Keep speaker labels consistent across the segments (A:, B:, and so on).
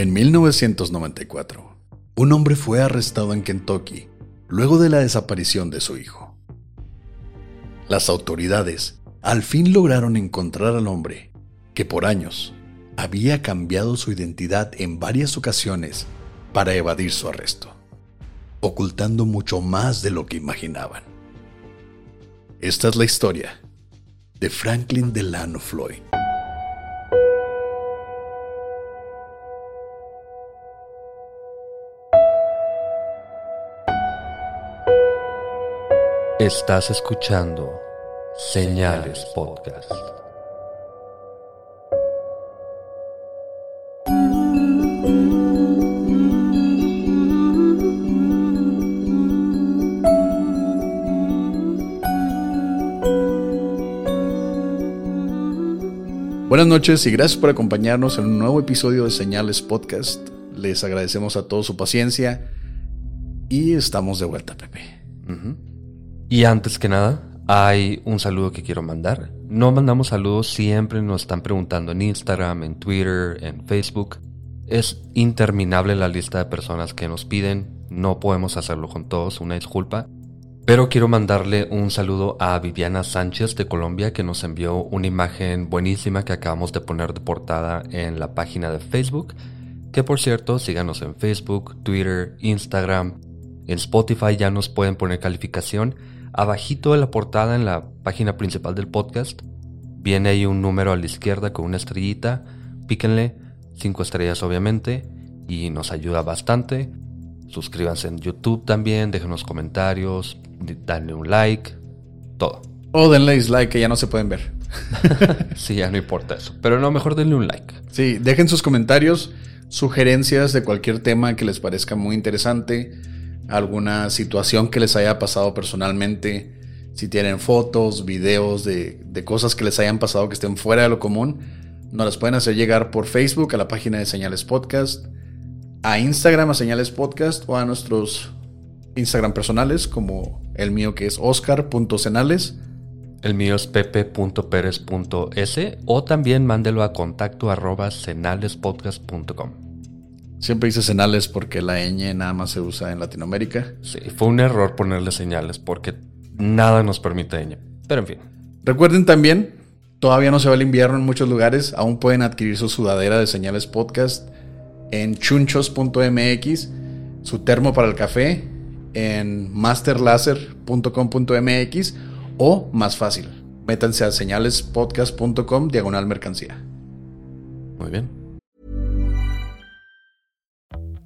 A: En 1994, un hombre fue arrestado en Kentucky luego de la desaparición de su hijo. Las autoridades al fin lograron encontrar al hombre, que por años había cambiado su identidad en varias ocasiones para evadir su arresto, ocultando mucho más de lo que imaginaban. Esta es la historia de Franklin Delano Floyd.
B: Estás escuchando Señales Podcast.
A: Buenas noches y gracias por acompañarnos en un nuevo episodio de Señales Podcast. Les agradecemos a todos su paciencia y estamos de vuelta, Pepe.
B: Y antes que nada, hay un saludo que quiero mandar. No mandamos saludos, siempre nos están preguntando en Instagram, en Twitter, en Facebook. Es interminable la lista de personas que nos piden. No podemos hacerlo con todos, una disculpa. Pero quiero mandarle un saludo a Viviana Sánchez de Colombia que nos envió una imagen buenísima que acabamos de poner de portada en la página de Facebook. Que por cierto, síganos en Facebook, Twitter, Instagram. En Spotify ya nos pueden poner calificación. Abajito de la portada en la página principal del podcast viene ahí un número a la izquierda con una estrellita. Píquenle, cinco estrellas obviamente, y nos ayuda bastante. Suscríbanse en YouTube también, déjenos comentarios, denle un like, todo.
A: O denle dislike que ya no se pueden ver.
B: sí, ya no importa eso. Pero no, mejor denle un like.
A: Sí, dejen sus comentarios, sugerencias de cualquier tema que les parezca muy interesante, alguna situación que les haya pasado personalmente, si tienen fotos, videos de, de cosas que les hayan pasado que estén fuera de lo común, nos las pueden hacer llegar por Facebook a la página de Señales Podcast, a Instagram a Señales Podcast o a nuestros Instagram personales como el mío que es oscar.cenales.
B: El mío es pepe.perez.s o también mándelo a contacto arroba cenalespodcast.com.
A: Siempre dice Cenales porque la ñ nada más se usa en Latinoamérica.
B: Sí, fue un error ponerle señales porque nada nos permite ñ. Pero en fin.
A: Recuerden también, todavía no se va el invierno en muchos lugares, aún pueden adquirir su sudadera de Señales Podcast en chunchos.mx, su termo para el café en masterlaser.com.mx o más fácil, métanse a señalespodcast.com diagonal mercancía.
B: Muy bien.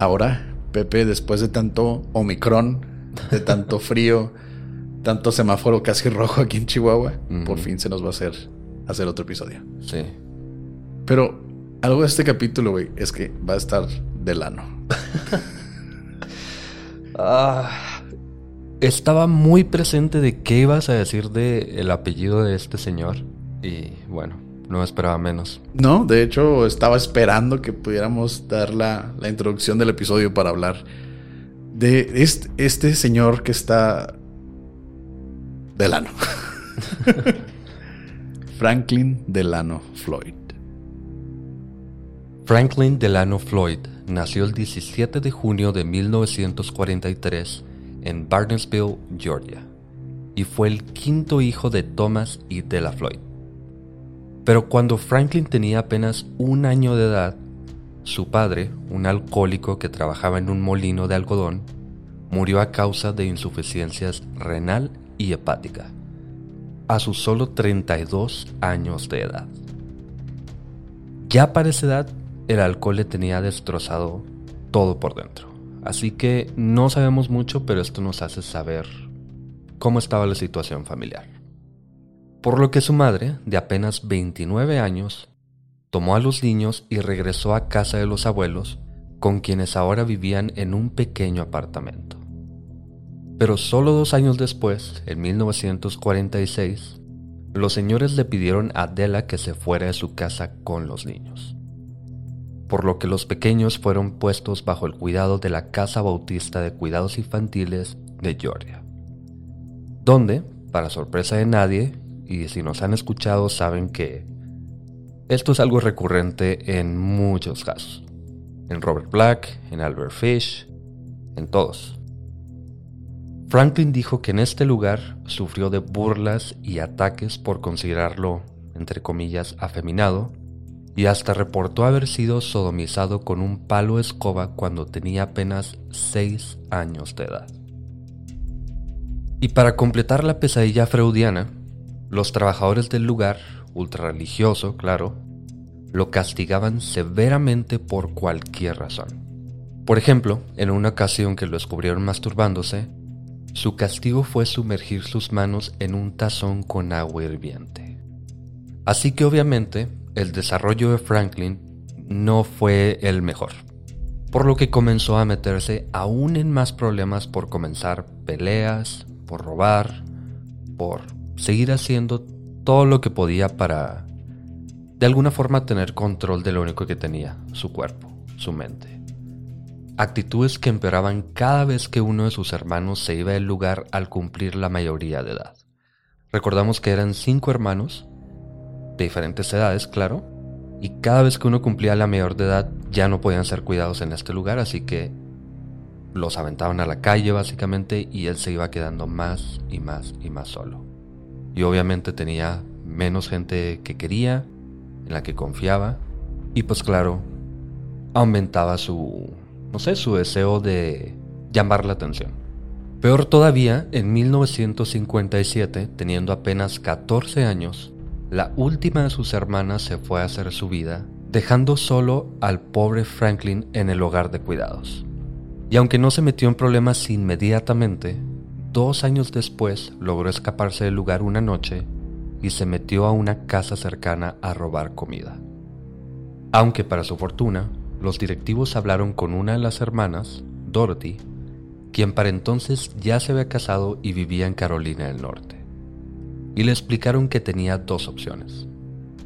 A: Ahora, Pepe, después de tanto Omicron, de tanto frío, tanto semáforo casi rojo aquí en Chihuahua, por fin se nos va a hacer hacer otro episodio.
B: Sí.
A: Pero algo de este capítulo, güey, es que va a estar de lano.
B: Ah, estaba muy presente de qué ibas a decir de el apellido de este señor. Y bueno, no esperaba menos.
A: No, de hecho estaba esperando que pudiéramos dar la, la introducción del episodio para hablar de este, este señor que está Delano. Franklin Delano Floyd.
B: Franklin Delano Floyd nació el 17 de junio de 1943 en Barnesville, Georgia, y fue el quinto hijo de Thomas y Della Floyd. Pero cuando Franklin tenía apenas un año de edad, su padre, un alcohólico que trabajaba en un molino de algodón, murió a causa de insuficiencias renal y hepática, a sus solo 32 años de edad. Ya para esa edad, el alcohol le tenía destrozado todo por dentro. Así que no sabemos mucho, pero esto nos hace saber cómo estaba la situación familiar. Por lo que su madre, de apenas 29 años, tomó a los niños y regresó a casa de los abuelos, con quienes ahora vivían en un pequeño apartamento. Pero solo dos años después, en 1946, los señores le pidieron a Adela que se fuera de su casa con los niños, por lo que los pequeños fueron puestos bajo el cuidado de la Casa Bautista de Cuidados Infantiles de Georgia, donde, para sorpresa de nadie, y si nos han escuchado saben que esto es algo recurrente en muchos casos, en Robert Black, en Albert Fish, en todos. Franklin dijo que en este lugar sufrió de burlas y ataques por considerarlo, entre comillas, afeminado, y hasta reportó haber sido sodomizado con un palo escoba cuando tenía apenas 6 años de edad. Y para completar la pesadilla freudiana, los trabajadores del lugar, ultrarreligioso, claro, lo castigaban severamente por cualquier razón. Por ejemplo, en una ocasión que lo descubrieron masturbándose, su castigo fue sumergir sus manos en un tazón con agua hirviente. Así que obviamente el desarrollo de Franklin no fue el mejor, por lo que comenzó a meterse aún en más problemas por comenzar peleas, por robar, por seguir haciendo todo lo que podía para de alguna forma tener control de lo único que tenía, su cuerpo, su mente actitudes que empeoraban cada vez que uno de sus hermanos se iba del lugar al cumplir la mayoría de edad. Recordamos que eran cinco hermanos, de diferentes edades, claro, y cada vez que uno cumplía la mayor de edad ya no podían ser cuidados en este lugar, así que los aventaban a la calle básicamente y él se iba quedando más y más y más solo. Y obviamente tenía menos gente que quería, en la que confiaba, y pues claro, aumentaba su no sé, su deseo de llamar la atención. Peor todavía, en 1957, teniendo apenas 14 años, la última de sus hermanas se fue a hacer su vida, dejando solo al pobre Franklin en el hogar de cuidados. Y aunque no se metió en problemas inmediatamente, dos años después logró escaparse del lugar una noche y se metió a una casa cercana a robar comida. Aunque para su fortuna, los directivos hablaron con una de las hermanas, Dorothy, quien para entonces ya se había casado y vivía en Carolina del Norte, y le explicaron que tenía dos opciones,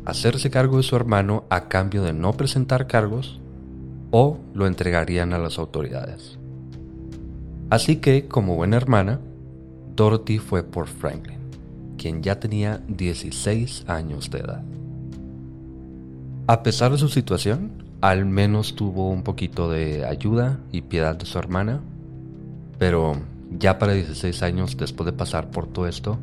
B: hacerse cargo de su hermano a cambio de no presentar cargos o lo entregarían a las autoridades. Así que, como buena hermana, Dorothy fue por Franklin, quien ya tenía 16 años de edad. A pesar de su situación, al menos tuvo un poquito de ayuda y piedad de su hermana, pero ya para 16 años después de pasar por todo esto,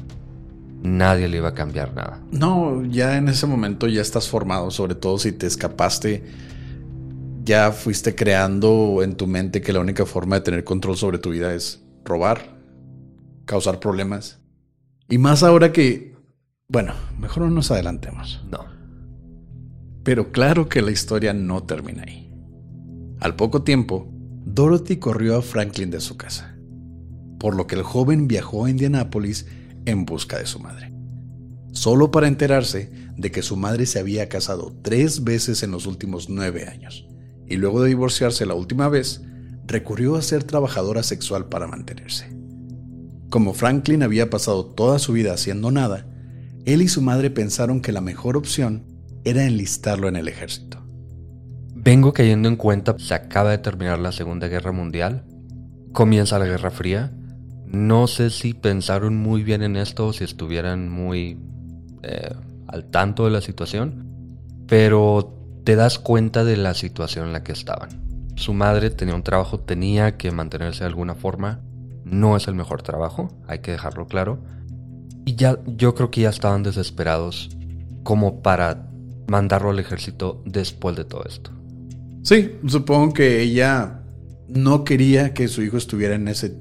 B: nadie le iba a cambiar nada.
A: No, ya en ese momento ya estás formado, sobre todo si te escapaste, ya fuiste creando en tu mente que la única forma de tener control sobre tu vida es robar, causar problemas. Y más ahora que, bueno, mejor no nos adelantemos.
B: No.
A: Pero claro que la historia no termina ahí. Al poco tiempo, Dorothy corrió a Franklin de su casa, por lo que el joven viajó a Indianápolis en busca de su madre, solo para enterarse de que su madre se había casado tres veces en los últimos nueve años, y luego de divorciarse la última vez, recurrió a ser trabajadora sexual para mantenerse. Como Franklin había pasado toda su vida haciendo nada, él y su madre pensaron que la mejor opción era enlistarlo en el ejército.
B: Vengo cayendo en cuenta, se acaba de terminar la Segunda Guerra Mundial Comienza la Guerra Fría. No sé si pensaron muy bien en esto o si estuvieran muy eh, al tanto de la situación, pero te das cuenta de la situación en la que estaban. Su madre tenía un trabajo, tenía que mantenerse de alguna forma. No es el mejor trabajo, hay que dejarlo claro. Y ya yo creo que ya estaban desesperados como para mandarlo al ejército después de todo esto.
A: Sí, supongo que ella no quería que su hijo estuviera en ese,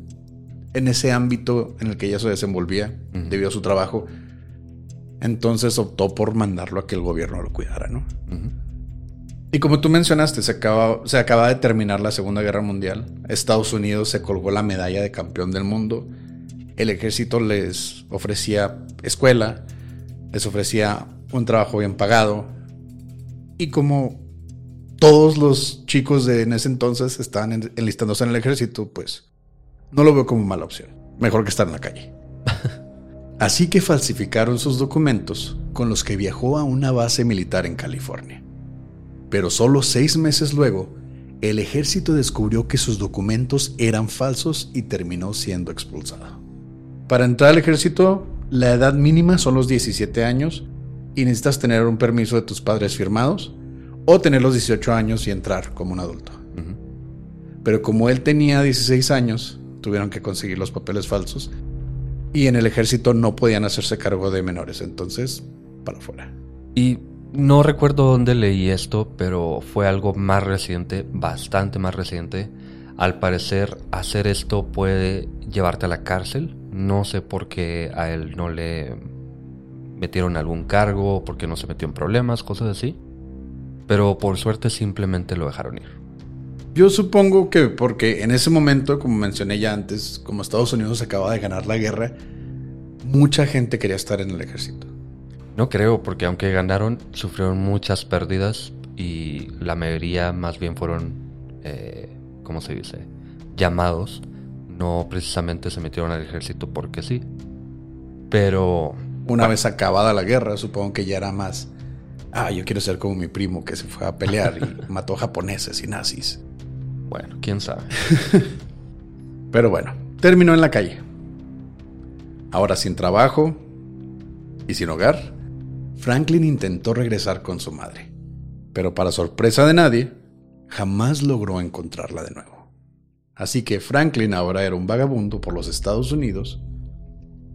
A: en ese ámbito en el que ella se desenvolvía debido a su trabajo. Entonces optó por mandarlo a que el gobierno lo cuidara, ¿no? Y como tú mencionaste, se acaba, se acaba de terminar la Segunda Guerra Mundial. Estados Unidos se colgó la medalla de campeón del mundo. El ejército les ofrecía escuela, les ofrecía un trabajo bien pagado. Y como todos los chicos de en ese entonces estaban enlistándose en el ejército, pues no lo veo como mala opción. Mejor que estar en la calle. Así que falsificaron sus documentos con los que viajó a una base militar en California. Pero solo seis meses luego, el ejército descubrió que sus documentos eran falsos y terminó siendo expulsado. Para entrar al ejército, la edad mínima son los 17 años y necesitas tener un permiso de tus padres firmados o tener los 18 años y entrar como un adulto. Pero como él tenía 16 años, tuvieron que conseguir los papeles falsos y en el ejército no podían hacerse cargo de menores, entonces para afuera.
B: Y no recuerdo dónde leí esto, pero fue algo más reciente, bastante más reciente. Al parecer, hacer esto puede llevarte a la cárcel. No sé por qué a él no le metieron algún cargo, porque no se metió en problemas, cosas así. Pero por suerte simplemente lo dejaron ir.
A: Yo supongo que porque en ese momento, como mencioné ya antes, como Estados Unidos acaba de ganar la guerra, mucha gente quería estar en el ejército.
B: No creo, porque aunque ganaron, sufrieron muchas pérdidas y la mayoría más bien fueron, eh, ¿cómo se dice? Llamados. No precisamente se metieron al ejército porque sí. Pero...
A: Una vez acabada la guerra, supongo que ya era más... Ah, yo quiero ser como mi primo que se fue a pelear y mató japoneses y nazis.
B: Bueno, quién sabe.
A: Pero bueno, terminó en la calle. Ahora sin trabajo y sin hogar, Franklin intentó regresar con su madre, pero para sorpresa de nadie, jamás logró encontrarla de nuevo. Así que Franklin ahora era un vagabundo por los Estados Unidos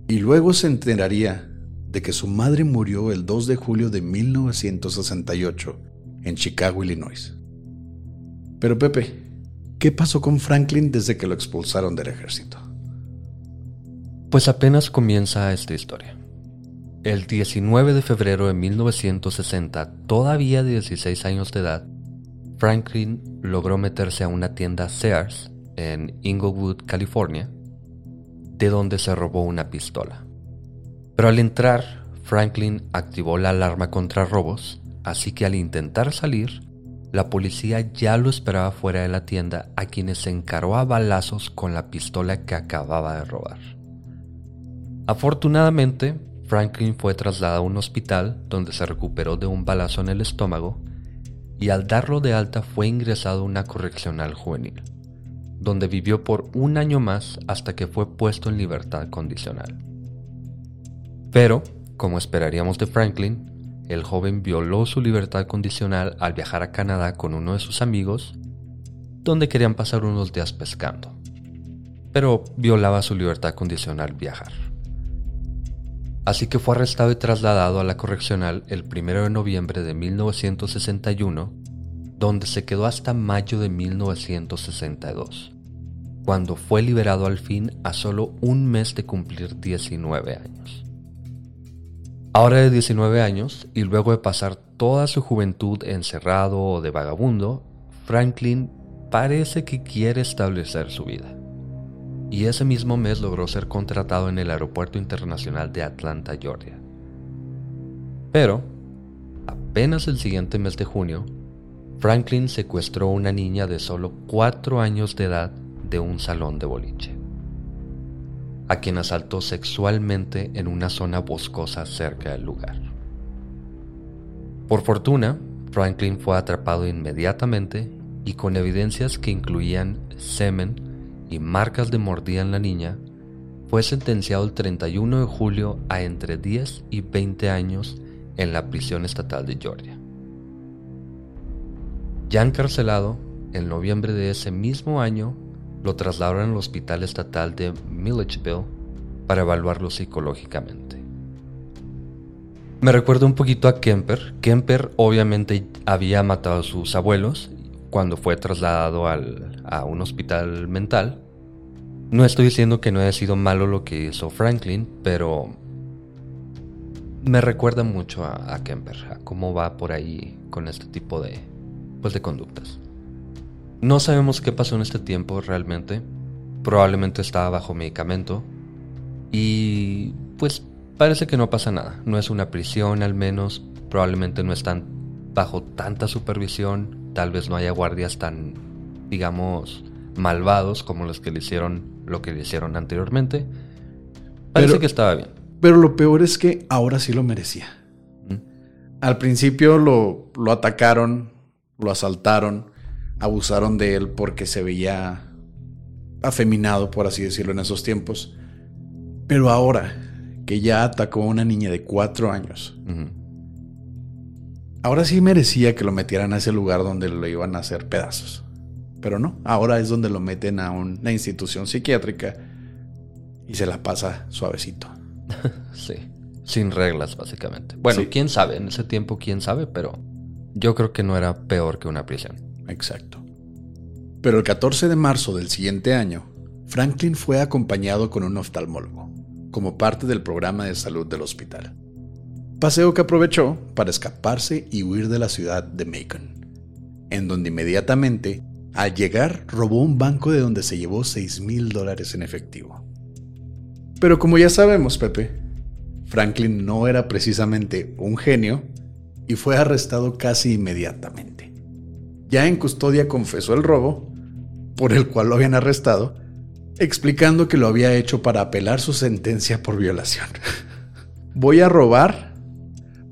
A: y luego se enteraría de que su madre murió el 2 de julio de 1968 en Chicago, Illinois. Pero Pepe, ¿qué pasó con Franklin desde que lo expulsaron del ejército?
B: Pues apenas comienza esta historia. El 19 de febrero de 1960, todavía de 16 años de edad, Franklin logró meterse a una tienda Sears en Inglewood, California, de donde se robó una pistola. Pero al entrar, Franklin activó la alarma contra robos, así que al intentar salir, la policía ya lo esperaba fuera de la tienda a quienes se encaró a balazos con la pistola que acababa de robar. Afortunadamente, Franklin fue trasladado a un hospital donde se recuperó de un balazo en el estómago y al darlo de alta fue ingresado a una correccional juvenil, donde vivió por un año más hasta que fue puesto en libertad condicional. Pero, como esperaríamos de Franklin, el joven violó su libertad condicional al viajar a Canadá con uno de sus amigos, donde querían pasar unos días pescando. Pero violaba su libertad condicional viajar. Así que fue arrestado y trasladado a la correccional el 1 de noviembre de 1961, donde se quedó hasta mayo de 1962, cuando fue liberado al fin a solo un mes de cumplir 19 años. Ahora de 19 años, y luego de pasar toda su juventud encerrado o de vagabundo, Franklin parece que quiere establecer su vida y ese mismo mes logró ser contratado en el Aeropuerto Internacional de Atlanta, Georgia. Pero, apenas el siguiente mes de junio, Franklin secuestró a una niña de solo 4 años de edad de un salón de boliche, a quien asaltó sexualmente en una zona boscosa cerca del lugar. Por fortuna, Franklin fue atrapado inmediatamente y con evidencias que incluían semen y marcas de mordida en la niña, fue sentenciado el 31 de julio a entre 10 y 20 años en la prisión estatal de Georgia. Ya encarcelado, en noviembre de ese mismo año, lo trasladaron al hospital estatal de Milledgeville para evaluarlo psicológicamente. Me recuerda un poquito a Kemper. Kemper obviamente había matado a sus abuelos cuando fue trasladado a un hospital mental. No estoy diciendo que no haya sido malo lo que hizo Franklin, pero me recuerda mucho a, Kemper, a cómo va por ahí con este tipo de, pues, de conductas. No sabemos qué pasó en este tiempo realmente. Probablemente estaba bajo medicamento. Y pues parece que no pasa nada. No es una prisión al menos. Probablemente no están bajo tanta supervisión tal vez no haya guardias tan, digamos, malvados como los que le hicieron lo que le hicieron anteriormente. Parece que estaba bien.
A: Pero lo peor es que ahora sí lo merecía. Al principio lo, lo atacaron, lo asaltaron, abusaron de él porque se veía afeminado, por así decirlo, en esos tiempos. Pero ahora que ya atacó a una niña de cuatro años, Ahora sí merecía que lo metieran a ese lugar donde lo iban a hacer pedazos. Pero no, ahora es donde lo meten a una institución psiquiátrica y se la pasa suavecito.
B: sí, sin reglas básicamente. Bueno, quién sabe, en ese tiempo quién sabe, pero yo creo que no era peor que una prisión.
A: Exacto. Pero el 14 de marzo del siguiente año, Franklin fue acompañado con un oftalmólogo, como parte del programa de salud del hospital paseo que aprovechó para escaparse y huir de la ciudad de Macon, en donde inmediatamente, al llegar, robó un banco de donde se llevó 6 mil dólares en efectivo. Pero como ya sabemos, Pepe, Franklin no era precisamente un genio y fue arrestado casi inmediatamente. Ya en custodia confesó el robo, por el cual lo habían arrestado, explicando que lo había hecho para apelar su sentencia por violación. Voy a robar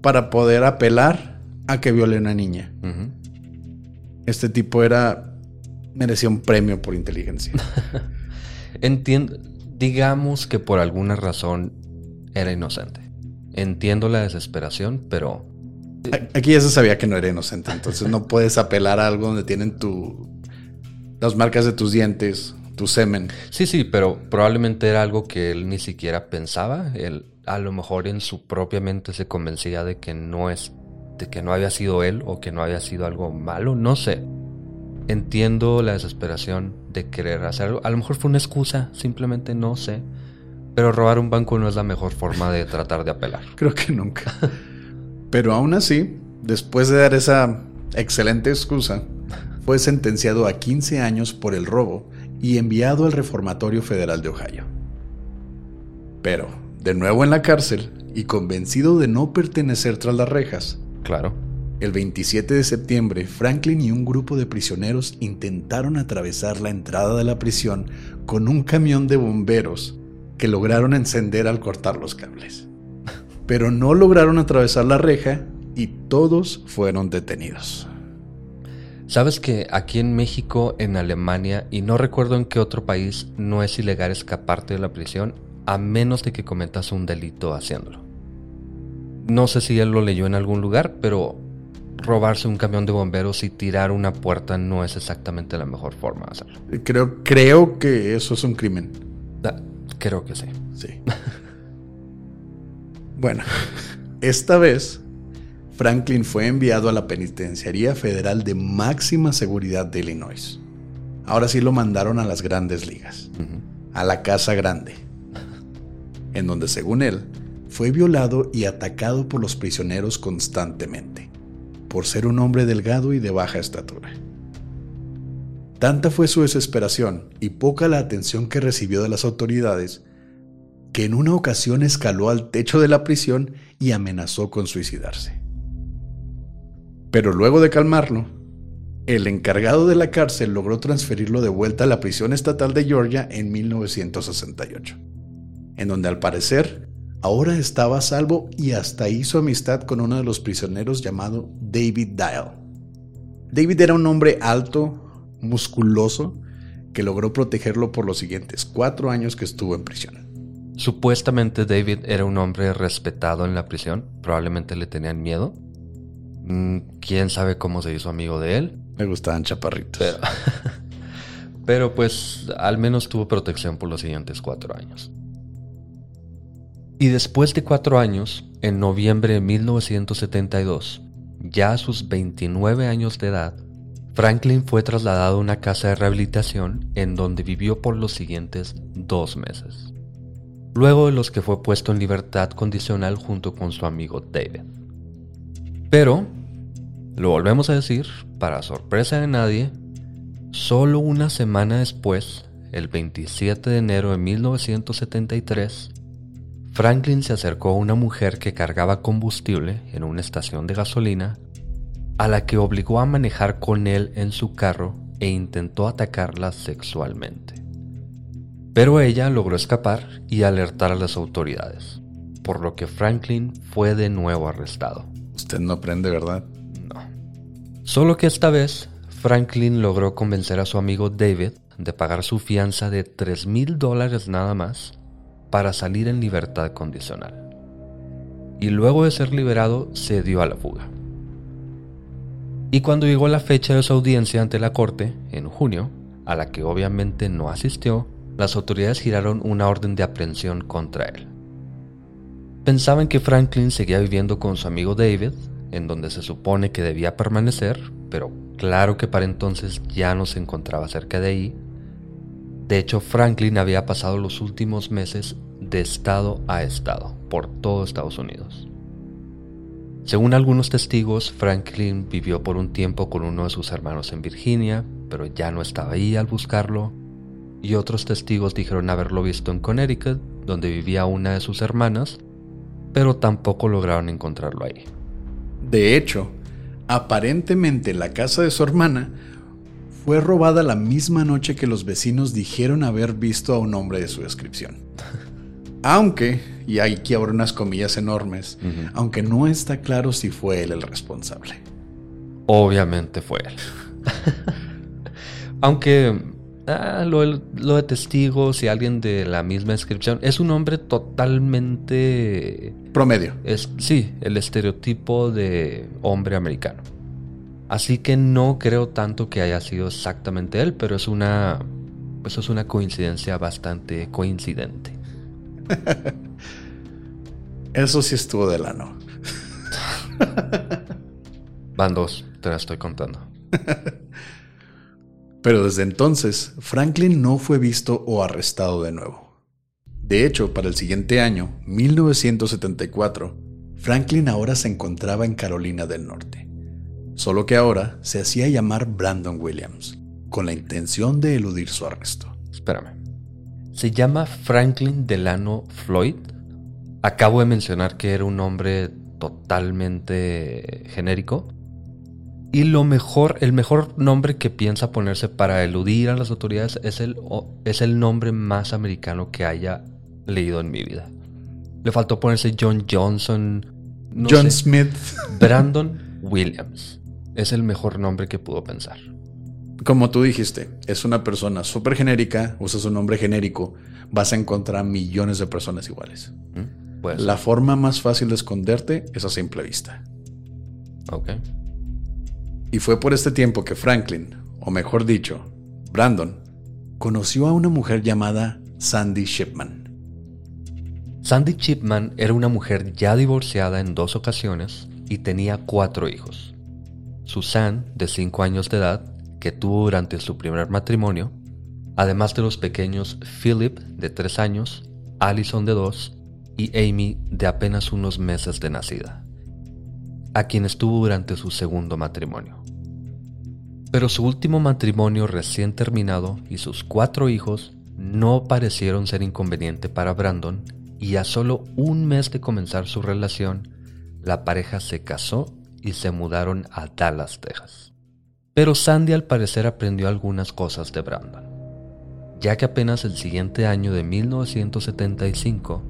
A: para poder apelar a que viole a una niña. Este tipo era. merecía un premio por inteligencia.
B: Entiendo. Digamos que por alguna razón era inocente. Entiendo la desesperación, pero.
A: Aquí ya se sabía que no era inocente, entonces no puedes apelar a algo donde tienen tu. las marcas de tus dientes, tu semen.
B: Sí, sí, pero probablemente era algo que él ni siquiera pensaba. Él a lo mejor en su propia mente se convencía de que no es, de que no había sido él o que no había sido algo malo, no sé. Entiendo la desesperación de querer hacerlo. A lo mejor fue una excusa, simplemente no sé. Pero robar un banco no es la mejor forma de tratar de apelar.
A: Creo que nunca. Pero aún así, después de dar esa excelente excusa, fue sentenciado a 15 años por el robo y enviado al Reformatorio Federal de Ohio. Pero de nuevo en la cárcel y convencido de no pertenecer tras las rejas.
B: Claro.
A: El 27 de septiembre, Franklin y un grupo de prisioneros intentaron atravesar la entrada de la prisión con un camión de bomberos que lograron encender al cortar los cables. Pero no lograron atravesar la reja y todos fueron detenidos.
B: Sabes que aquí en México, en Alemania y no recuerdo en qué otro país no es ilegal escaparte de la prisión a menos de que cometas un delito haciéndolo. No sé si él lo leyó en algún lugar, pero robarse un camión de bomberos y tirar una puerta no es exactamente la mejor forma de hacerlo.
A: Creo, creo que eso es un crimen.
B: Ah, creo que sí.
A: Sí. bueno, esta vez Franklin fue enviado a la Penitenciaría Federal de Máxima Seguridad de Illinois. Ahora sí lo mandaron a las grandes ligas, a la Casa Grande, en donde según él, fue violado y atacado por los prisioneros constantemente, por ser un hombre delgado y de baja estatura. Tanta fue su desesperación y poca la atención que recibió de las autoridades, que en una ocasión escaló al techo de la prisión y amenazó con suicidarse. Pero luego de calmarlo, el encargado de la cárcel logró transferirlo de vuelta a la prisión estatal de Georgia en 1968 en donde al parecer ahora estaba a salvo y hasta hizo amistad con uno de los prisioneros llamado David Dial. David era un hombre alto, musculoso, que logró protegerlo por los siguientes cuatro años que estuvo en prisión.
B: Supuestamente David era un hombre respetado en la prisión, probablemente le tenían miedo. Mm, ¿Quién sabe cómo se hizo amigo de él?
A: Me gustaban chaparritos.
B: Pero, pero pues al menos tuvo protección por los siguientes cuatro años. Y después de cuatro años, en noviembre de 1972, ya a sus 29 años de edad, Franklin fue trasladado a una casa de rehabilitación en donde vivió por los siguientes dos meses, luego de los que fue puesto en libertad condicional junto con su amigo David. Pero, lo volvemos a decir, para sorpresa de nadie, solo una semana después, el 27 de enero de 1973, Franklin se acercó a una mujer que cargaba combustible en una estación de gasolina, a la que obligó a manejar con él en su carro e intentó atacarla sexualmente. Pero ella logró escapar y alertar a las autoridades, por lo que Franklin fue de nuevo arrestado.
A: Usted no aprende, ¿verdad?
B: No. Solo que esta vez Franklin logró convencer a su amigo David de pagar su fianza de 3 mil dólares nada más para salir en libertad condicional. Y luego de ser liberado se dio a la fuga. Y cuando llegó la fecha de su audiencia ante la corte, en junio, a la que obviamente no asistió, las autoridades giraron una orden de aprehensión contra él. Pensaban que Franklin seguía viviendo con su amigo David, en donde se supone que debía permanecer, pero claro que para entonces ya no se encontraba cerca de ahí de hecho, Franklin había pasado los últimos meses de estado a estado por todo Estados Unidos. Según algunos testigos, Franklin vivió por un tiempo con uno de sus hermanos en Virginia, pero ya no estaba ahí al buscarlo. Y otros testigos dijeron haberlo visto en Connecticut, donde vivía una de sus hermanas, pero tampoco lograron encontrarlo ahí.
A: De hecho, aparentemente la casa de su hermana fue robada la misma noche que los vecinos dijeron haber visto a un hombre de su descripción. Aunque, y aquí abro unas comillas enormes, aunque no está claro si fue él el responsable.
B: Obviamente fue él. aunque ah, lo, lo, de testigos y alguien de la misma descripción es un hombre totalmente...
A: Promedio.
B: Es, sí, el estereotipo de hombre americano. Así que no creo tanto que haya sido exactamente él, pero es una, pues es una coincidencia bastante coincidente.
A: Eso sí estuvo de lano.
B: Van dos, te la estoy contando.
A: Pero desde entonces, Franklin no fue visto o arrestado de nuevo. De hecho, para el siguiente año, 1974, Franklin ahora se encontraba en Carolina del Norte solo que ahora se hacía llamar Brandon Williams, con la intención de eludir su arresto.
B: Espérame. ¿Se llama Franklin Delano Floyd? Acabo de mencionar que era un nombre totalmente genérico. Y lo mejor, el mejor nombre que piensa ponerse para eludir a las autoridades es el, es el nombre más americano que haya leído en mi vida. Le faltó ponerse John Johnson.
A: John Smith.
B: Brandon Williams es el mejor nombre que pudo pensar.
A: Como tú dijiste, es una persona súper genérica, usas un nombre genérico, vas a encontrar millones de personas iguales. Pues, La forma más fácil de esconderte es a simple vista.
B: Ok.
A: Y fue por este tiempo que Franklin, o mejor dicho, Brandon, conoció a una mujer llamada Sandy Shipman.
B: Sandy Shipman era una mujer ya divorciada en dos ocasiones y tenía cuatro hijos. Susan, de 5 años de edad, que tuvo durante su primer matrimonio, además de los pequeños Philip, de 3 años, Allison, de 2, y Amy, de apenas unos meses de nacida, a quien estuvo durante su segundo matrimonio. Pero su último matrimonio recién terminado y sus cuatro hijos no parecieron ser inconveniente para Brandon y a solo un mes de comenzar su relación, la pareja se casó y se mudaron a Dallas, Texas. Pero Sandy al parecer aprendió algunas cosas de Brandon, ya que apenas el siguiente año de 1975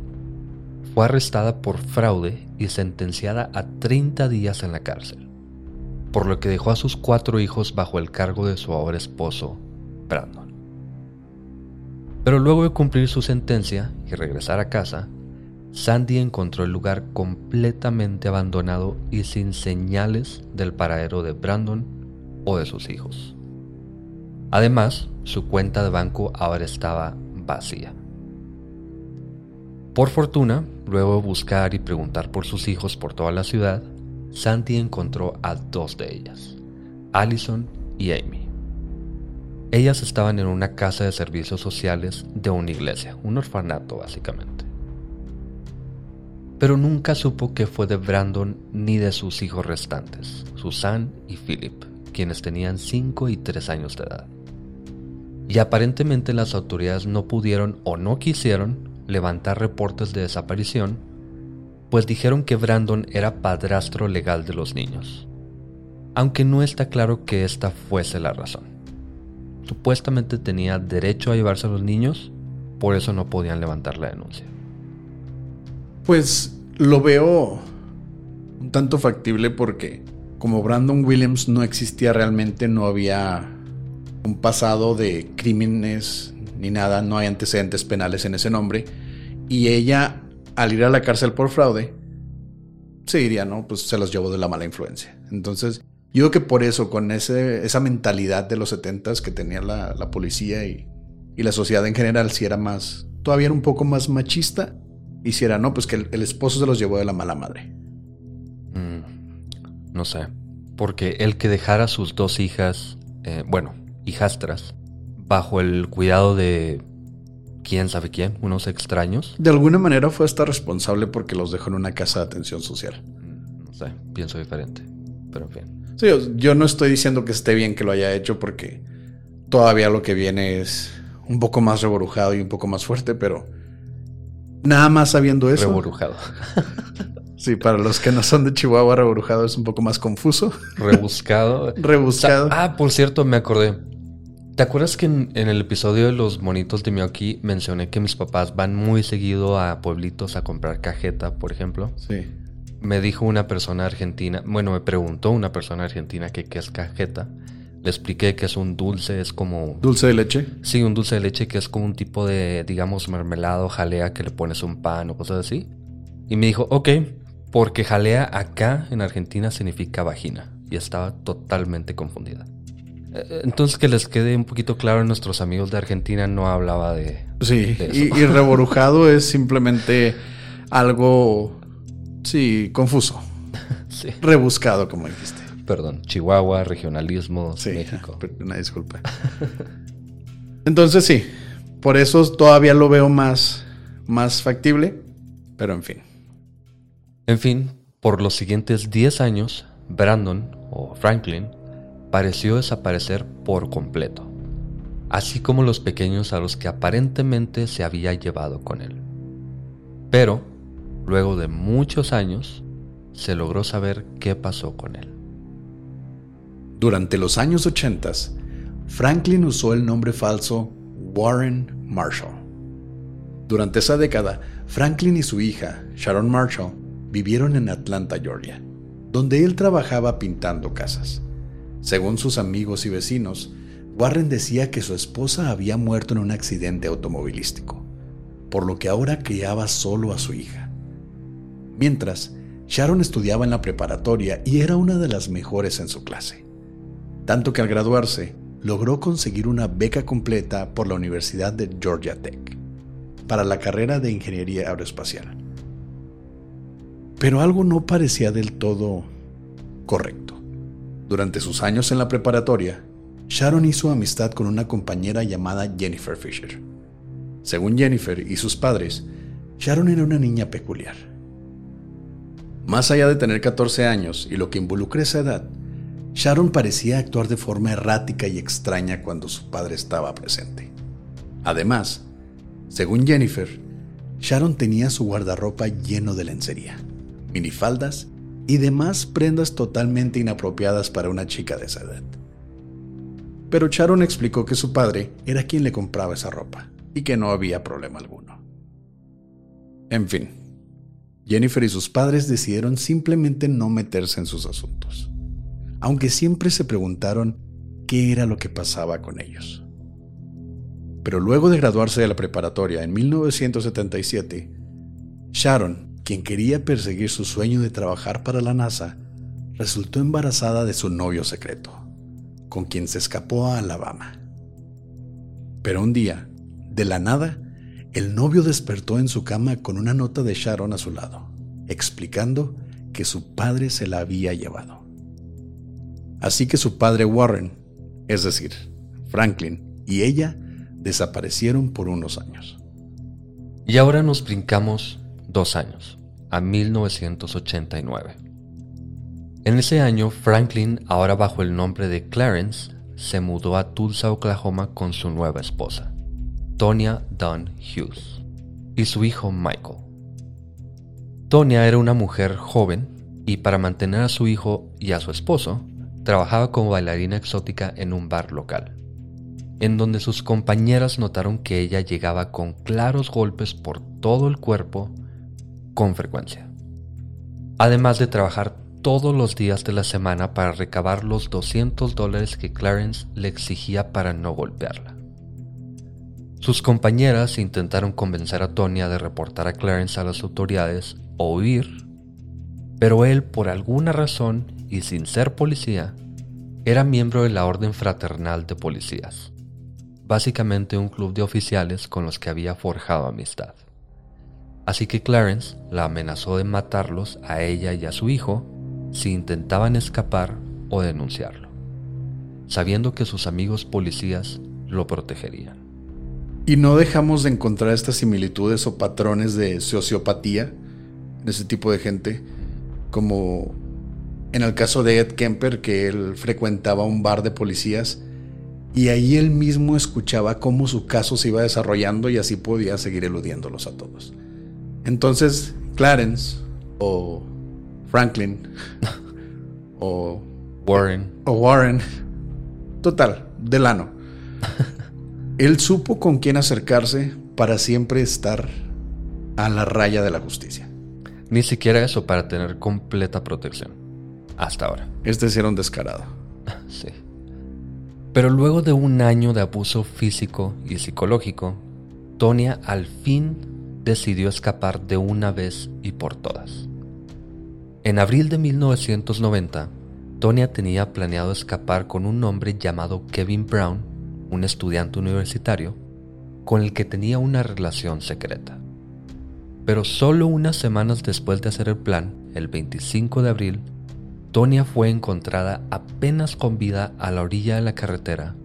B: fue arrestada por fraude y sentenciada a 30 días en la cárcel, por lo que dejó a sus cuatro hijos bajo el cargo de su ahora esposo, Brandon. Pero luego de cumplir su sentencia y regresar a casa, Sandy encontró el lugar completamente abandonado y sin señales del paradero de Brandon o de sus hijos. Además, su cuenta de banco ahora estaba vacía. Por fortuna, luego de buscar y preguntar por sus hijos por toda la ciudad, Sandy encontró a dos de ellas, Allison y Amy. Ellas estaban en una casa de servicios sociales de una iglesia, un orfanato básicamente. Pero nunca supo qué fue de Brandon ni de sus hijos restantes, Susan y Philip, quienes tenían 5 y 3 años de edad. Y aparentemente las autoridades no pudieron o no quisieron levantar reportes de desaparición, pues dijeron que Brandon era padrastro legal de los niños, aunque no está claro que esta fuese la razón. Supuestamente tenía derecho a llevarse a los niños, por eso no podían levantar la denuncia.
A: Pues lo veo un tanto factible porque como Brandon Williams no existía realmente, no había un pasado de crímenes ni nada, no hay antecedentes penales en ese nombre. Y ella, al ir a la cárcel por fraude, se diría, ¿no? Pues se los llevó de la mala influencia. Entonces, yo creo que por eso, con ese, esa mentalidad de los setentas que tenía la, policía y, la sociedad en general, si era más, todavía era un poco más machista, hiciera, ¿no? Pues que el, esposo se los llevó de la mala madre.
B: Mm, no sé. Porque el que dejara a sus dos hijas, eh, bueno, hijastras, bajo el cuidado de quién sabe quién, unos extraños.
A: De alguna manera fue hasta responsable porque los dejó en una casa de atención social.
B: Mm, no sé, pienso diferente, pero en fin.
A: Sí, yo no estoy diciendo que esté bien que lo haya hecho porque todavía lo que viene es un poco más reborujado y un poco más fuerte, pero nada más sabiendo eso.
B: Reborujado.
A: Sí, para los que no son de Chihuahua, reborujado es un poco más confuso.
B: Rebuscado.
A: Rebuscado.
B: ah, por cierto, me acordé. ¿Te acuerdas que en, el episodio de los monitos de Miyoki mencioné que mis papás van muy seguido a pueblitos a comprar cajeta, por ejemplo?
A: Sí.
B: Me dijo una persona argentina, bueno, me preguntó una persona argentina que qué es cajeta. Le expliqué que es un dulce, es como...
A: ¿Dulce de leche?
B: Sí, un dulce de leche que es como un tipo de, digamos, mermelado, jalea que le pones un pan o cosas así. Y me dijo, ok, porque jalea acá en Argentina significa vagina. Y estaba totalmente confundida. Eh, entonces que les quede un poquito claro, nuestros amigos de Argentina no hablaba de...
A: Sí, Y, reborujado es simplemente algo, sí, confuso. sí. Rebuscado, como dijiste.
B: Perdón, Chihuahua, regionalismo, sí, México.
A: Una disculpa. Entonces sí, por eso todavía lo veo más, más factible, pero en fin.
B: En fin, por los siguientes 10 años, Brandon, o Franklin, pareció desaparecer por completo, así como los pequeños a los que aparentemente se había llevado con él. Pero, luego de muchos años, se logró saber qué pasó con él.
A: Durante los años 80, Franklin usó el nombre falso Warren Marshall. Durante esa década, Franklin y su hija, Sharon Marshall, vivieron en Atlanta, Georgia, donde él trabajaba pintando casas. Según sus amigos y vecinos, Warren decía que su esposa había muerto en un accidente automovilístico, por lo que ahora criaba solo a su hija. Mientras, Sharon estudiaba en la preparatoria y era una de las mejores en su clase. Tanto que al graduarse, logró conseguir una beca completa por la Universidad de Georgia Tech para la carrera de Ingeniería Aeroespacial. Pero algo no parecía del todo correcto. Durante sus años en la preparatoria, Sharon hizo amistad con una compañera llamada Jennifer Fisher. Según Jennifer y sus padres, Sharon era una niña peculiar. Más allá de tener 14 años y lo que involucra esa edad, Sharon parecía actuar de forma errática y extraña cuando su padre estaba presente. Además, según Jennifer, Sharon tenía su guardarropa lleno de lencería, minifaldas y demás prendas totalmente inapropiadas para una chica de esa edad. Pero Sharon explicó que su padre era quien le compraba esa ropa y que no había problema alguno. En fin, Jennifer y sus padres decidieron simplemente no meterse en sus asuntos, aunque siempre se preguntaron qué era lo que pasaba con ellos. Pero luego de graduarse de la preparatoria en 1977, Sharon, quien quería perseguir su sueño de trabajar para la NASA, resultó embarazada de su novio secreto, con quien se escapó a Alabama. Pero un día, de la nada, el novio despertó en su cama con una nota de Sharon a su lado, explicando que su padre se la había llevado. Así que su padre Warren, es decir, Franklin y ella, desaparecieron por unos años.
B: Y ahora nos brincamos dos años, a 1989. En ese año, Franklin, ahora bajo el nombre de Clarence, se mudó a Tulsa, Oklahoma con su nueva esposa. Tonya Dunn Hughes y su hijo Michael. Tonya era una mujer joven y para mantener a su hijo y a su esposo, trabajaba como bailarina exótica en un bar local, en donde sus compañeras notaron que ella llegaba con claros golpes por todo el cuerpo con frecuencia, además de trabajar todos los días de la semana para recabar los 200 dólares que Clarence le exigía para no golpearla. Sus compañeras intentaron convencer a Tonya de reportar a Clarence a las autoridades o huir, pero él por alguna razón y sin ser policía, era miembro de la Orden Fraternal de Policías, básicamente un club de oficiales con los que había forjado amistad. Así que Clarence la amenazó de matarlos a ella y a su hijo si intentaban escapar o denunciarlo, sabiendo que sus amigos policías lo protegerían.
A: Y no dejamos de encontrar estas similitudes o patrones de sociopatía de ese tipo de gente, como en el caso de Ed Kemper, que él frecuentaba un bar de policías y ahí él mismo escuchaba cómo su caso se iba desarrollando y así podía seguir eludiéndolos a todos. Entonces, Clarence o Franklin o
B: Warren.
A: O Warren. Total, Delano. Él supo con quién acercarse para siempre estar a la raya de la justicia.
B: Ni siquiera eso para tener completa protección. Hasta ahora.
A: Este sí era un descarado.
B: sí. Pero luego de un año de abuso físico y psicológico, Tonia al fin decidió escapar de una vez y por todas. En abril de 1990, Tonia tenía planeado escapar con un hombre llamado Kevin Brown un estudiante universitario, con el que tenía una relación secreta. Pero solo unas semanas después de hacer el plan, el 25 de abril, Tonia fue encontrada apenas con vida a la orilla de la carretera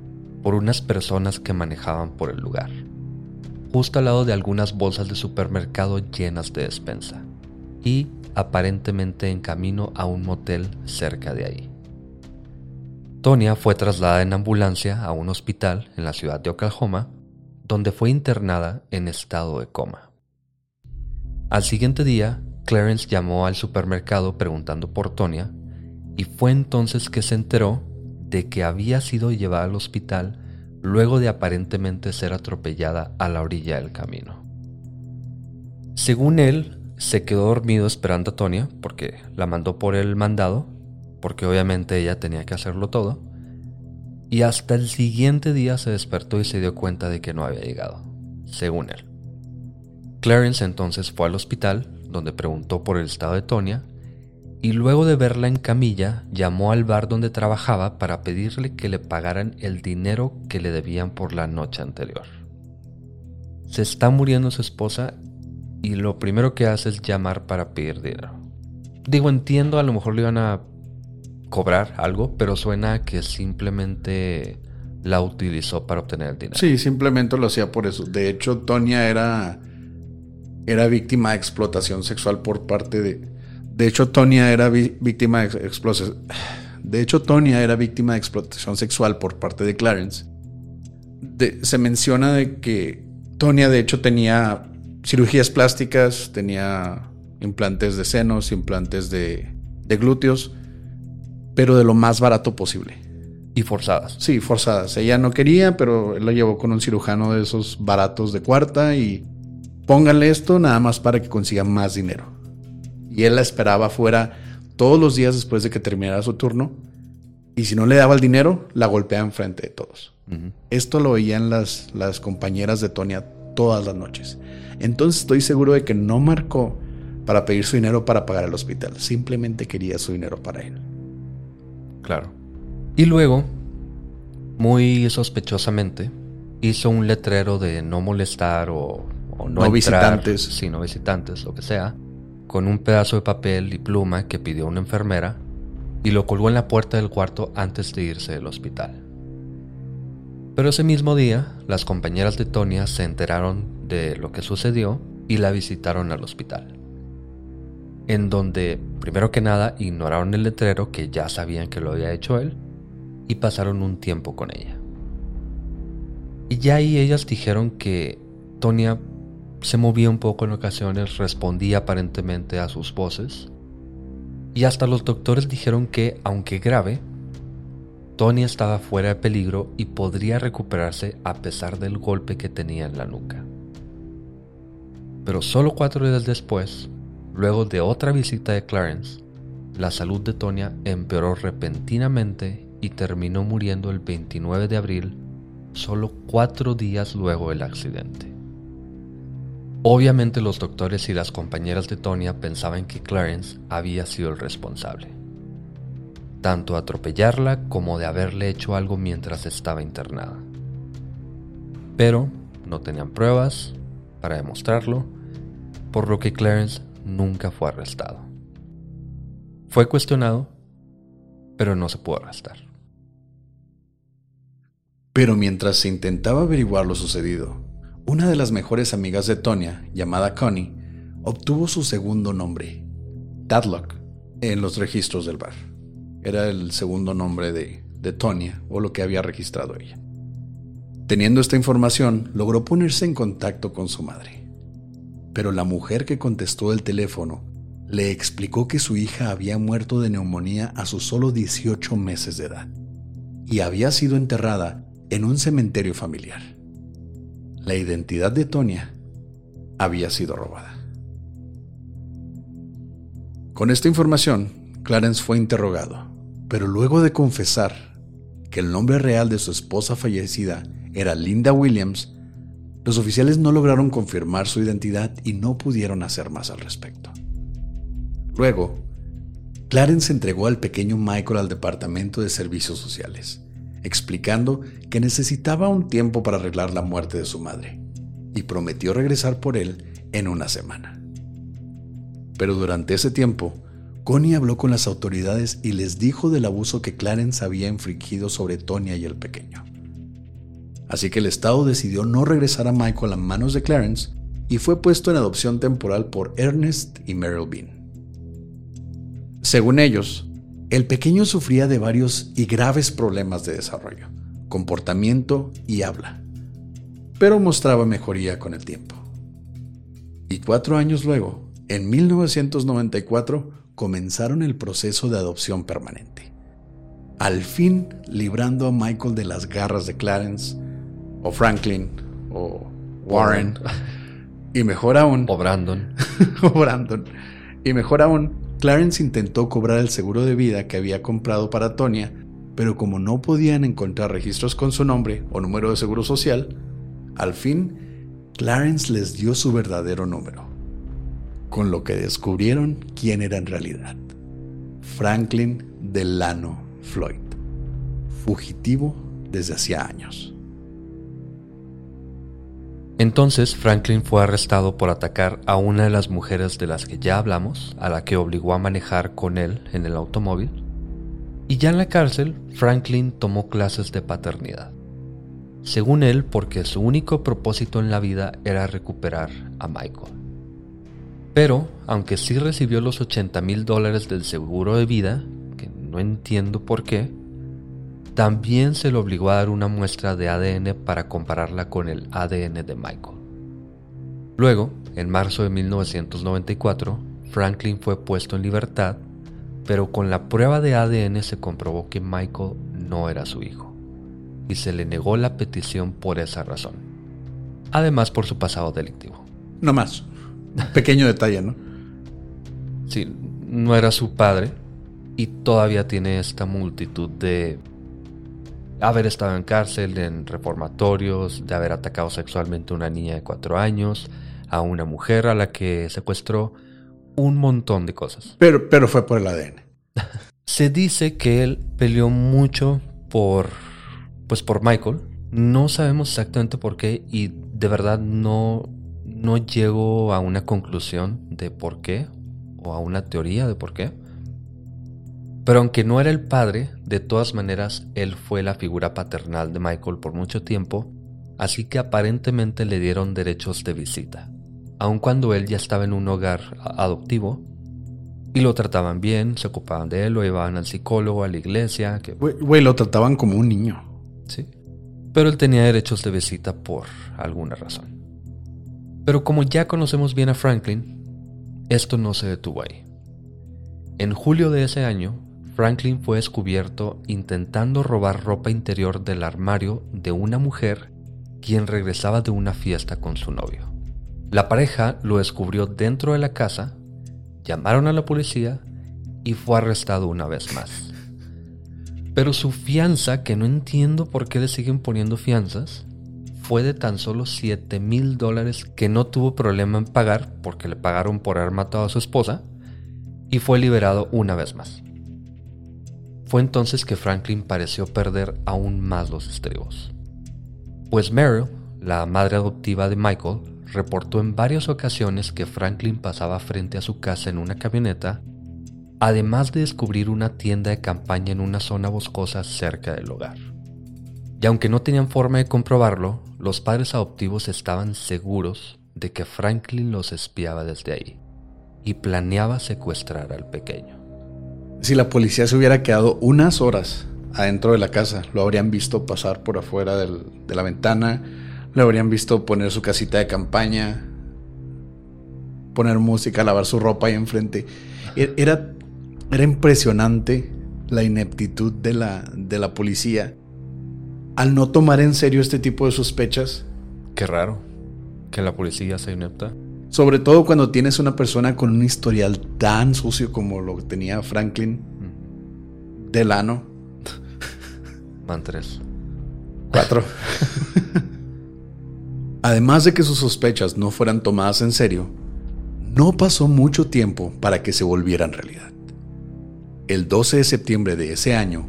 B: por unas personas que manejaban por el lugar, justo al lado de algunas bolsas de supermercado llenas de despensa, y aparentemente en camino a un motel cerca de ahí. Tonia fue trasladada en ambulancia a un hospital en la ciudad de Oklahoma, donde fue internada en estado de coma. Al siguiente día, Clarence llamó al supermercado preguntando por Tonia y fue entonces que se enteró de que había sido llevada al hospital luego de aparentemente ser atropellada a la orilla del camino. Según él, se quedó dormido esperando a Tonia porque la mandó por el mandado porque obviamente ella tenía que hacerlo todo, y hasta el siguiente día se despertó y se dio cuenta de que no había llegado, según él. Clarence entonces fue al hospital, donde preguntó por el estado de Tonia, y luego de verla en camilla, llamó al bar donde trabajaba para pedirle que le pagaran el dinero que le debían por la noche anterior. Se está muriendo su esposa y lo primero que hace es llamar para pedir dinero. Digo, entiendo, a lo mejor le iban a cobrar algo, pero suena que simplemente la utilizó para obtener el dinero.
A: Sí, simplemente lo hacía por eso. De hecho, Tonia era, era víctima de explotación sexual por parte de... De hecho, Tonia era víctima de explotación... De hecho, Tonia era víctima de explotación sexual por parte de Clarence. se menciona de que Tonia, de hecho, tenía cirugías plásticas, tenía implantes de senos, implantes de, de glúteos pero de lo más barato posible.
B: Y forzadas.
A: Sí, forzadas. Ella no quería, pero él la llevó con un cirujano de esos baratos de cuarta y pónganle esto nada más para que consiga más dinero. Y él la esperaba fuera todos los días después de que terminara su turno. Y si no le daba el dinero, la golpeaba enfrente de todos. Esto lo oían las, las compañeras de Tonia todas las noches. Entonces estoy seguro de que no marcó para pedir su dinero para pagar el hospital. Simplemente quería su dinero para él.
B: Claro. Y luego, muy sospechosamente, hizo un letrero de no molestar o, no,
A: No visitantes.
B: Sí, no visitantes, lo que sea, con un pedazo de papel y pluma que pidió una enfermera y lo colgó en la puerta del cuarto antes de irse del hospital. Pero ese mismo día, las compañeras de Tonia se enteraron de lo que sucedió y la visitaron al hospital. En donde, primero que nada, ignoraron el letrero que ya sabían que lo había hecho él y pasaron un tiempo con ella. Y ya ahí ellas dijeron que Tonia se movía un poco en ocasiones, respondía aparentemente a sus voces. Y hasta los doctores dijeron que, aunque grave, Tonia estaba fuera de peligro y podría recuperarse a pesar del golpe que tenía en la nuca. Pero solo cuatro días después, luego de otra visita de Clarence, la salud de Tonia empeoró repentinamente y terminó muriendo el 29 de abril, solo cuatro días luego del accidente. Obviamente los doctores y las compañeras de Tonia pensaban que Clarence había sido el responsable, tanto de atropellarla como de haberle hecho algo mientras estaba internada. Pero no tenían pruebas para demostrarlo, por lo que Clarence nunca fue arrestado. Fue cuestionado, pero no se pudo arrestar.
A: Pero mientras se intentaba averiguar lo sucedido, una de las mejores amigas de Tonya, llamada Connie, obtuvo su segundo nombre, Tadlock, en los registros del bar. Era el segundo nombre de, de Tonya o lo que había registrado ella. Teniendo esta información, logró ponerse en contacto con su madre. Pero la mujer que contestó el teléfono le explicó que su hija había muerto de neumonía a sus solo 18 meses de edad y había sido enterrada en un cementerio familiar. La identidad de Tonya había sido robada. Con esta información, Clarence fue interrogado, pero luego de confesar que el nombre real de su esposa fallecida era Linda Williams, los oficiales no lograron confirmar su identidad y no pudieron hacer más al respecto. Luego, Clarence entregó al pequeño Michael al Departamento de Servicios Sociales, explicando que necesitaba un tiempo para arreglar la muerte de su madre, y prometió regresar por él en una semana. Pero durante ese tiempo, Connie habló con las autoridades y les dijo del abuso que Clarence había infligido sobre Tonya y el pequeño. Así que el Estado decidió no regresar a Michael a manos de Clarence y fue puesto en adopción temporal por Ernest y Meryl Bean. Según ellos, el pequeño sufría de varios y graves problemas de desarrollo, comportamiento y habla, pero mostraba mejoría con el tiempo. Y cuatro años luego, en 1994, comenzaron el proceso de adopción permanente, al fin librando a Michael de las garras de Clarence, o Franklin, o Warren, y mejor aún,
B: O Brandon.
A: o Brandon. Y mejor aún, Clarence intentó cobrar el seguro de vida que había comprado para Tonya, pero como no podían encontrar registros con su nombre o número de seguro social, al fin Clarence les dio su verdadero número, con lo que descubrieron quién era en realidad. Franklin Delano Floyd, fugitivo desde hacía años.
B: Entonces Franklin fue arrestado por atacar a una de las mujeres de las que ya hablamos, a la que obligó a manejar con él en el automóvil. Y ya en la cárcel, Franklin tomó clases de paternidad. Según él, porque su único propósito en la vida era recuperar a Michael. Pero, aunque sí recibió los 80 mil dólares del seguro de vida, que no entiendo por qué, también se le obligó a dar una muestra de ADN para compararla con el ADN de Michael. Luego, en marzo de 1994, Franklin fue puesto en libertad, pero con la prueba de ADN se comprobó que Michael no era su hijo, y se le negó la petición por esa razón, además por su pasado delictivo.
A: No más. Pequeño detalle, ¿no?
B: Sí, no era su padre y todavía tiene esta multitud de haber estado en cárcel, en reformatorios, de haber atacado sexualmente a una niña de cuatro años, a una mujer a la que secuestró, un montón de cosas.
A: Pero, pero fue por el ADN.
B: Se dice que él peleó mucho por, pues por Michael. No sabemos exactamente por qué y de verdad no, no llego a una conclusión de por qué o a una teoría de por qué. Pero aunque no era el padre, de todas maneras él fue la figura paternal de Michael por mucho tiempo, así que aparentemente le dieron derechos de visita, aun cuando él ya estaba en un hogar adoptivo y lo trataban bien, se ocupaban de él, lo llevaban al psicólogo, a la iglesia. Que...
A: Güey, lo trataban como un niño.
B: Sí. Pero él tenía derechos de visita por alguna razón. Pero como ya conocemos bien a Franklin, esto no se detuvo ahí. En julio de ese año, Franklin fue descubierto intentando robar ropa interior del armario de una mujer quien regresaba de una fiesta con su novio. La pareja lo descubrió dentro de la casa llamaron a la policía y fue arrestado una vez más. Pero su fianza, que no entiendo por qué le siguen poniendo fianzas, fue de tan solo 7 mil dólares que no tuvo problema en pagar porque le pagaron por haber matado a su esposa y fue liberado una vez más. Fue entonces que Franklin pareció perder aún más los estribos. Pues Meryl, la madre adoptiva de Michael, reportó en varias ocasiones que Franklin pasaba frente a su casa en una camioneta, además de descubrir una tienda de campaña en una zona boscosa cerca del hogar. Y aunque no tenían forma de comprobarlo, los padres adoptivos estaban seguros de que Franklin los espiaba desde ahí y planeaba secuestrar al pequeño.
A: Si la policía se hubiera quedado unas horas adentro de la casa, lo habrían visto pasar por afuera de la ventana, le habrían visto poner su casita de campaña, poner música, lavar su ropa ahí enfrente. E-, era, era impresionante la ineptitud de la, de la policía al no tomar en serio este tipo de sospechas.
B: Qué raro que la policía sea inepta.
A: Sobre todo cuando tienes una persona con un historial tan sucio como lo que tenía Franklin Delano.
B: Van tres.
A: Cuatro. Además de que sus sospechas no fueran tomadas en serio, no pasó mucho tiempo para que se volvieran realidad. El 12 de septiembre de ese año,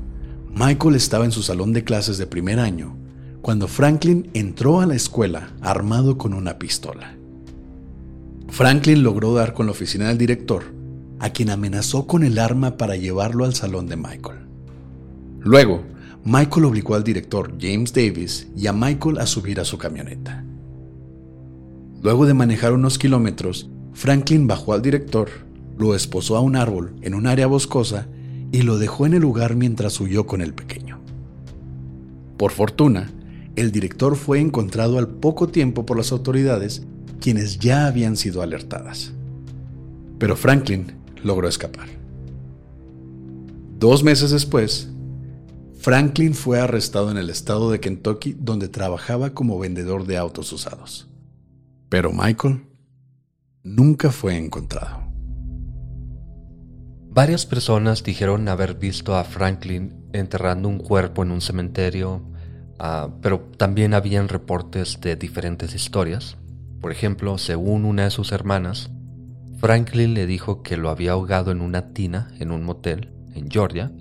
A: Michael estaba en su salón de clases de primer año cuando Franklin entró a la escuela armado con una pistola. Franklin logró dar con la oficina del director, a quien amenazó con el arma para llevarlo al salón de Michael. Luego, Michael obligó al director James Davis y a Michael a subir a su camioneta. Luego de manejar unos kilómetros, Franklin bajó al director, lo esposó a un árbol en un área boscosa y lo dejó en el lugar mientras huyó con el pequeño. Por fortuna, el director fue encontrado al poco tiempo por las autoridades, quienes ya habían sido alertadas. Pero Franklin logró escapar. Dos meses después, Franklin fue arrestado en el estado de Kentucky donde trabajaba como vendedor de autos usados. Pero Michael nunca fue encontrado.
B: Varias personas dijeron haber visto a Franklin enterrando un cuerpo en un cementerio, ah, pero también habían reportes de diferentes historias. Por ejemplo, según una de sus hermanas, Franklin le dijo que lo había ahogado en una tina en un motel en Georgia,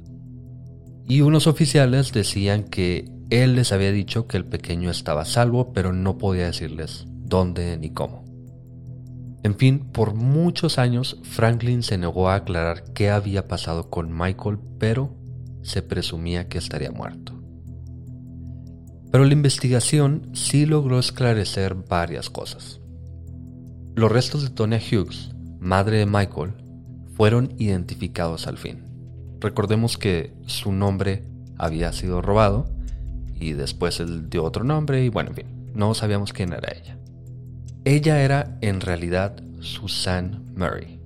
B: y unos oficiales decían que él les había dicho que el pequeño estaba salvo, pero no podía decirles dónde ni cómo. En fin, por muchos años Franklin se negó a aclarar qué había pasado con Michael, pero se presumía que estaría muerto. Pero la investigación sí logró esclarecer varias cosas. Los restos de Tonya Hughes, madre de Michael, fueron identificados al fin. Recordemos que su nombre había sido robado y después él dio otro nombre y bueno, en fin, no sabíamos quién era ella. Ella era en realidad Susan Murray,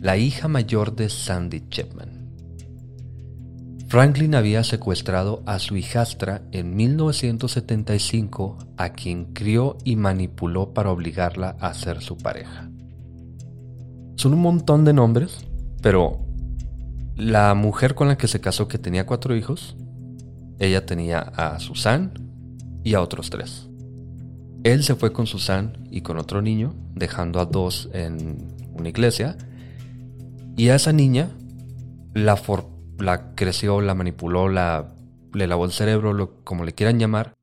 B: la hija mayor de Sandy Chipman. Franklin había secuestrado a su hijastra en 1975 a quien crió y manipuló para obligarla a ser su pareja. Son un montón de nombres, pero la mujer con la que se casó que tenía cuatro hijos ella tenía a Susan y a otros tres. Él se fue con Susan y con otro niño, dejando a dos en una iglesia. Y a esa niña la, la creció, la manipuló, la, le lavó el cerebro, lo, como le quieran llamar,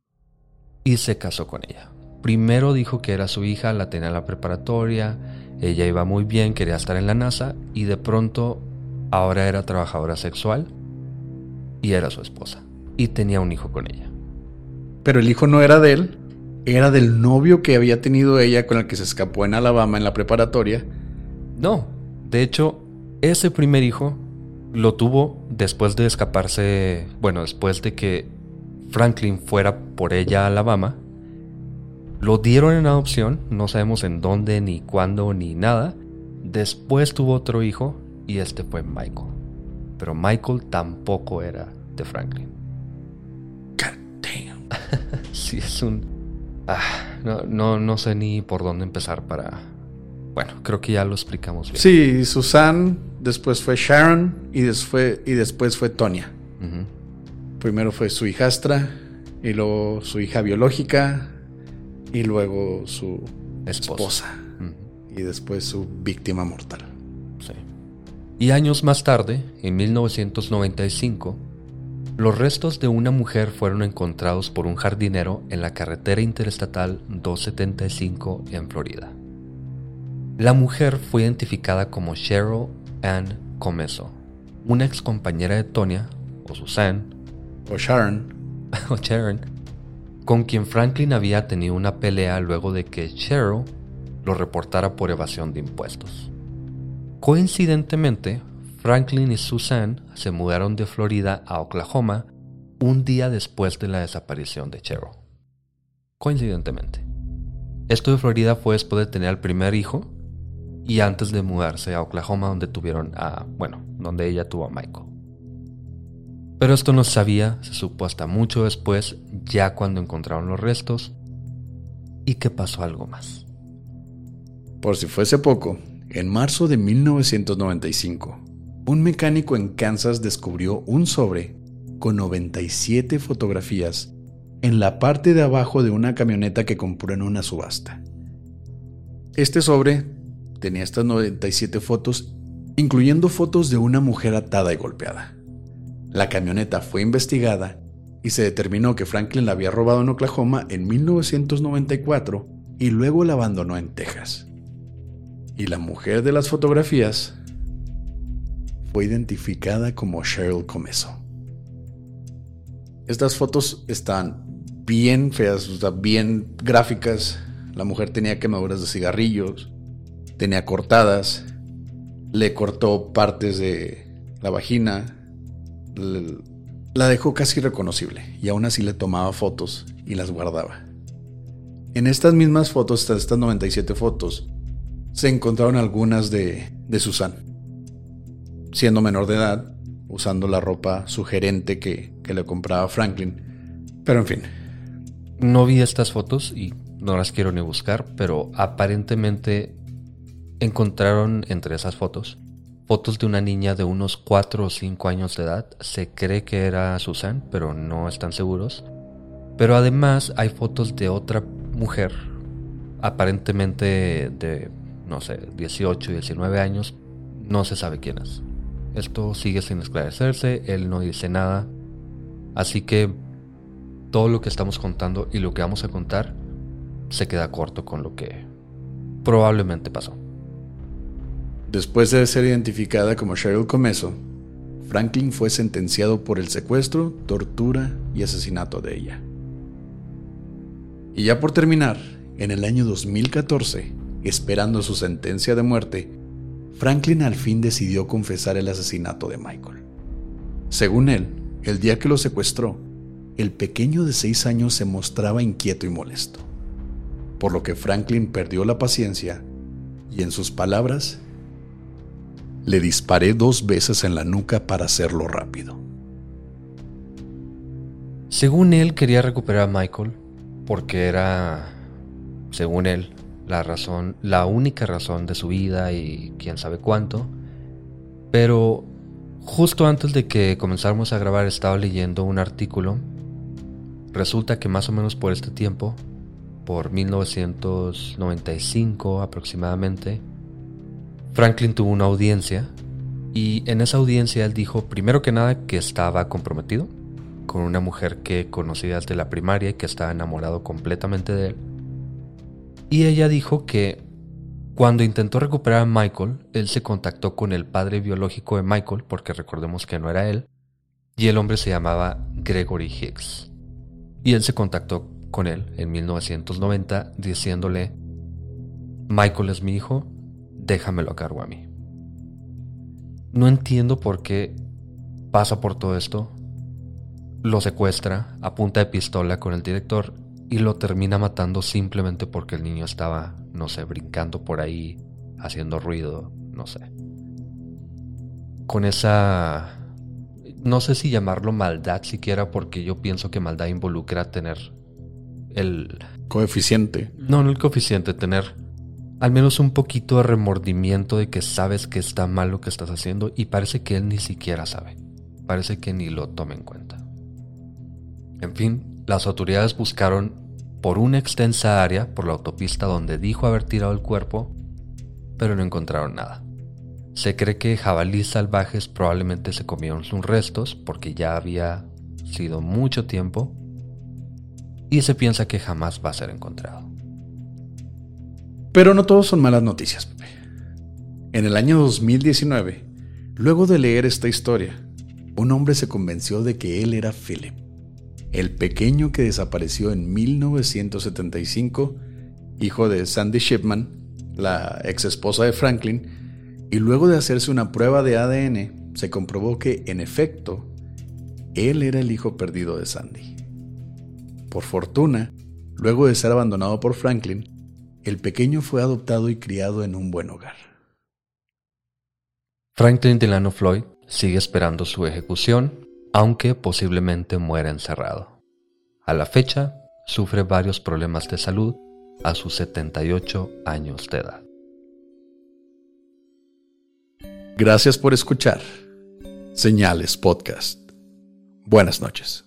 B: y se casó con ella. Primero dijo que era su hija, la tenía en la preparatoria, ella iba muy bien, quería estar en la NASA, y de pronto ahora era trabajadora sexual y era su esposa. Y tenía un hijo con ella.
A: Pero el hijo no era de él, era del novio que había tenido ella con el que se escapó en Alabama en la preparatoria.
B: No, de hecho, ese primer hijo lo tuvo después de escaparse, bueno, después de que Franklin fuera por ella a Alabama. Lo dieron en adopción, no sabemos en dónde, ni cuándo, ni nada. Después tuvo otro hijo y este fue Michael. Pero Michael tampoco era de Franklin.
A: God damn.
B: sí, es un... Ah, no, no, no sé ni por dónde empezar para... Bueno, creo que ya lo explicamos bien.
A: Sí, Susan, después fue Sharon y después, y después fue Tonya. Primero fue su hijastra y luego su hija biológica y luego su esposa, y después su víctima mortal.
B: Y años más tarde, en 1995, los restos de una mujer fueron encontrados por un jardinero en la carretera interestatal 275 en Florida. La mujer fue identificada como Cheryl Ann Comeso, una ex compañera de Tonya, o Susan,
A: o Sharon,
B: o Sharon, con quien Franklin había tenido una pelea luego de que Cheryl lo reportara por evasión de impuestos. Coincidentemente, Franklin y Susan se mudaron de Florida a Oklahoma un día después de la desaparición de Cheryl. Coincidentemente. Esto de Florida fue después de tener al primer hijo y antes de mudarse a Oklahoma donde tuvieron a, bueno, donde ella tuvo a Michael. Pero esto no se sabía, se supo hasta mucho después, ya cuando encontraron los restos, y que pasó algo más.
A: Por si fuese poco, en marzo de 1995, un mecánico en Kansas descubrió un sobre con 97 fotografías en la parte de abajo de una camioneta que compró en una subasta. Este sobre tenía estas 97 fotos, incluyendo fotos de una mujer atada y golpeada. La camioneta fue investigada y se determinó que Franklin la había robado en Oklahoma en 1994 y luego la abandonó en Texas. Y la mujer de las fotografías fue identificada como Cheryl Comeso. Estas fotos están bien feas, bien gráficas. La mujer tenía quemaduras de cigarrillos, tenía cortadas, le cortó partes de la vagina, la dejó casi reconocible y aún así le tomaba fotos y las guardaba. En estas mismas fotos, estas 97 fotos, se encontraron algunas de, de Susan, siendo menor de edad, usando la ropa sugerente que, que le compraba Franklin. Pero en fin.
B: No vi estas fotos y no las quiero ni buscar, pero aparentemente encontraron entre esas fotos fotos de una niña de unos 4 o 5 años de edad. Se cree que era Susan, pero no están seguros. Pero además hay fotos de otra mujer, aparentemente de, no sé, 18, 19 años. No se sabe quién es. Esto sigue sin esclarecerse, él no dice nada. Así que todo lo que estamos contando y lo que vamos a contar se queda corto con lo que probablemente pasó.
A: Después de ser identificada como Cheryl Comeso, Franklin fue sentenciado por el secuestro, tortura y asesinato de ella. Y ya por terminar, en el año 2014, esperando su sentencia de muerte, Franklin al fin decidió confesar el asesinato de Michael. Según él, el día que lo secuestró, el pequeño de seis años se mostraba inquieto y molesto, por lo que Franklin perdió la paciencia y en sus palabras le disparé dos veces en la nuca para hacerlo rápido.
B: Según él quería recuperar a Michael porque era, según él, la razón, la única razón de su vida y quién sabe cuánto. Pero Justo antes de que comenzáramos a grabar estaba leyendo un artículo. Resulta que más o menos por este tiempo, por 1995 aproximadamente, Franklin tuvo una audiencia y en esa audiencia él dijo primero que nada que estaba comprometido con una mujer que conocía desde la primaria y que estaba enamorado completamente de él. Y ella dijo que cuando intentó recuperar a Michael, él se contactó con el padre biológico de Michael, porque recordemos que no era él, y el hombre se llamaba Gregory Hicks. Y él se contactó con él en 1990 diciéndole, Michael es mi hijo, déjamelo a cargo a mí. No entiendo por qué pasa por todo esto, lo secuestra a punta de pistola con el director y lo termina matando simplemente porque el niño estaba, no sé, brincando por ahí, haciendo ruido, no sé. Con esa... No sé si llamarlo maldad siquiera porque yo pienso que maldad involucra tener el...
A: Coeficiente.
B: No, no el coeficiente, tener al menos un poquito de remordimiento de que sabes que está mal lo que estás haciendo y parece que él ni siquiera sabe. Parece que ni lo toma en cuenta. En fin, las autoridades buscaron por una extensa área por la autopista donde dijo haber tirado el cuerpo, pero no encontraron nada. Se cree que jabalíes salvajes probablemente se comieron sus restos porque ya había sido mucho tiempo y se piensa que jamás va a ser encontrado.
A: Pero no todos son malas noticias, Pepe. En el año 2019, luego de leer esta historia, un hombre se convenció de que él era Philip el pequeño que desapareció en 1975, hijo de Sandy Shipman, la ex esposa de Franklin, y luego de hacerse una prueba de ADN, se comprobó que, en efecto, él era el hijo perdido de Sandy. Por fortuna, luego de ser abandonado por Franklin, el pequeño fue adoptado y criado en un buen hogar.
B: Franklin Delano Floyd sigue esperando su ejecución aunque posiblemente muera encerrado. A la fecha, sufre varios problemas de salud a sus 78 años de edad.
A: Gracias por escuchar. Señales Podcast. Buenas noches.